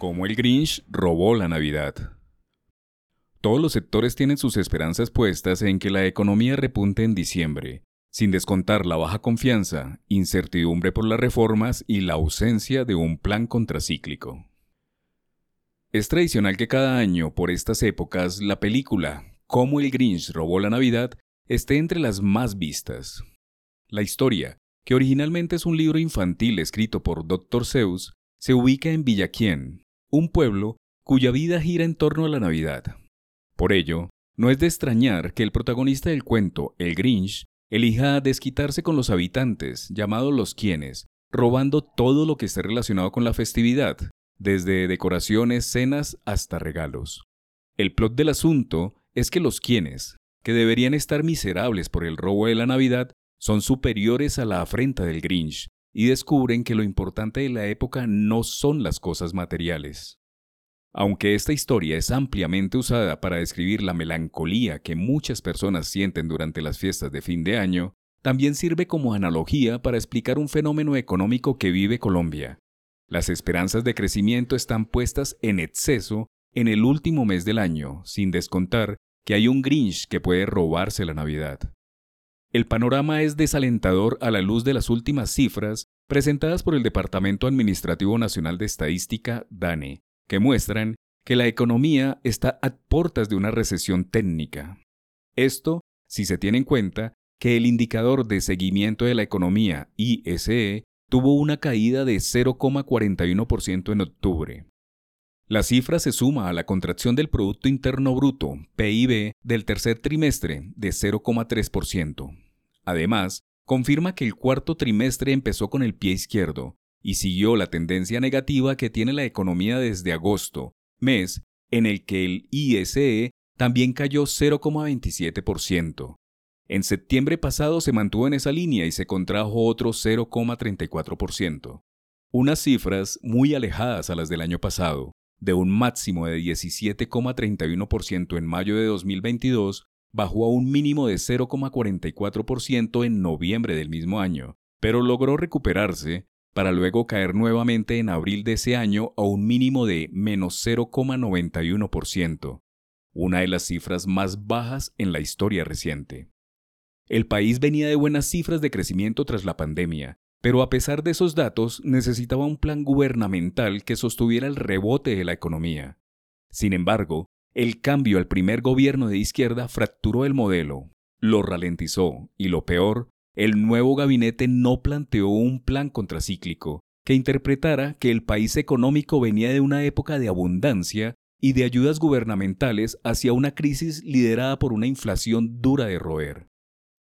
Cómo el Grinch robó la Navidad. Todos los sectores tienen sus esperanzas puestas en que la economía repunte en diciembre, sin descontar la baja confianza, incertidumbre por las reformas y la ausencia de un plan contracíclico. Es tradicional que cada año, por estas épocas, la película Cómo el Grinch robó la Navidad esté entre las más vistas. La historia, que originalmente es un libro infantil escrito por Dr. Seuss, se ubica en Villaquien, un pueblo cuya vida gira en torno a la Navidad. Por ello, no es de extrañar que el protagonista del cuento, el Grinch, elija desquitarse con los habitantes, llamados los quienes, robando todo lo que esté relacionado con la festividad, desde decoraciones, cenas hasta regalos. El plot del asunto es que los quienes, que deberían estar miserables por el robo de la Navidad, son superiores a la afrenta del Grinch, y descubren que lo importante de la época no son las cosas materiales. Aunque esta historia es ampliamente usada para describir la melancolía que muchas personas sienten durante las fiestas de fin de año, también sirve como analogía para explicar un fenómeno económico que vive Colombia. Las esperanzas de crecimiento están puestas en exceso en el último mes del año, sin descontar que hay un Grinch que puede robarse la Navidad. El panorama es desalentador a la luz de las últimas cifras presentadas por el Departamento Administrativo Nacional de Estadística, DANE, que muestran que la economía está a puertas de una recesión técnica. Esto si se tiene en cuenta que el indicador de seguimiento de la economía, ISE, tuvo una caída de 0,41% en octubre. La cifra se suma a la contracción del Producto Interno Bruto, PIB, del tercer trimestre de 0,3%. Además, confirma que el cuarto trimestre empezó con el pie izquierdo y siguió la tendencia negativa que tiene la economía desde agosto, mes en el que el ISE también cayó 0,27%. En septiembre pasado se mantuvo en esa línea y se contrajo otro 0,34%. Unas cifras muy alejadas a las del año pasado, de un máximo de 17,31% en mayo de 2022 bajó a un mínimo de 0,44% en noviembre del mismo año, pero logró recuperarse para luego caer nuevamente en abril de ese año a un mínimo de menos 0,91%, una de las cifras más bajas en la historia reciente. El país venía de buenas cifras de crecimiento tras la pandemia, pero a pesar de esos datos necesitaba un plan gubernamental que sostuviera el rebote de la economía. Sin embargo, el cambio al primer gobierno de izquierda fracturó el modelo, lo ralentizó y lo peor, el nuevo gabinete no planteó un plan contracíclico que interpretara que el país económico venía de una época de abundancia y de ayudas gubernamentales hacia una crisis liderada por una inflación dura de roer.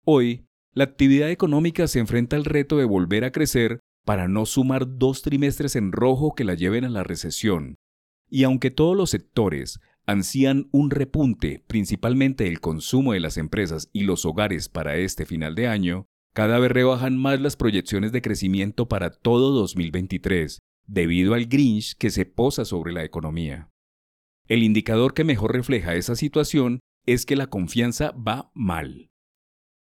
Hoy, la actividad económica se enfrenta al reto de volver a crecer para no sumar dos trimestres en rojo que la lleven a la recesión. Y aunque todos los sectores ansían un repunte principalmente del consumo de las empresas y los hogares para este final de año, cada vez rebajan más las proyecciones de crecimiento para todo 2023, debido al Grinch que se posa sobre la economía. El indicador que mejor refleja esa situación es que la confianza va mal.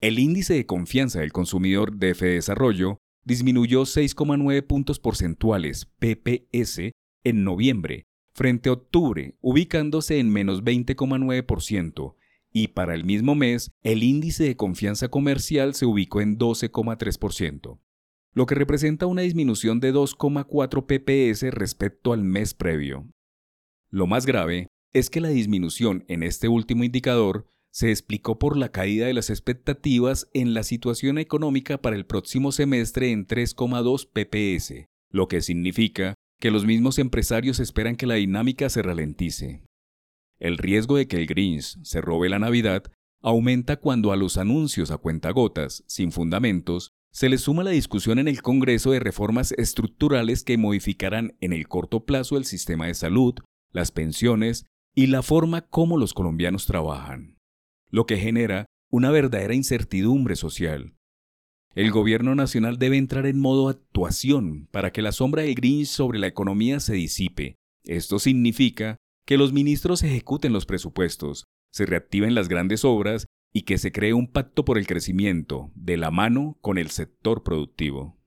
El índice de confianza del consumidor de F Desarrollo disminuyó 6,9 puntos porcentuales PPS en noviembre frente a octubre, ubicándose en menos 20,9%, y para el mismo mes el índice de confianza comercial se ubicó en 12,3%, lo que representa una disminución de 2,4 pps respecto al mes previo. Lo más grave es que la disminución en este último indicador se explicó por la caída de las expectativas en la situación económica para el próximo semestre en 3,2 pps, lo que significa que los mismos empresarios esperan que la dinámica se ralentice. El riesgo de que el Grinch se robe la Navidad aumenta cuando a los anuncios a cuentagotas, sin fundamentos, se le suma la discusión en el Congreso de reformas estructurales que modificarán en el corto plazo el sistema de salud, las pensiones y la forma como los colombianos trabajan, lo que genera una verdadera incertidumbre social. El gobierno nacional debe entrar en modo actuación para que la sombra del Grinch sobre la economía se disipe. Esto significa que los ministros ejecuten los presupuestos, se reactiven las grandes obras y que se cree un pacto por el crecimiento de la mano con el sector productivo.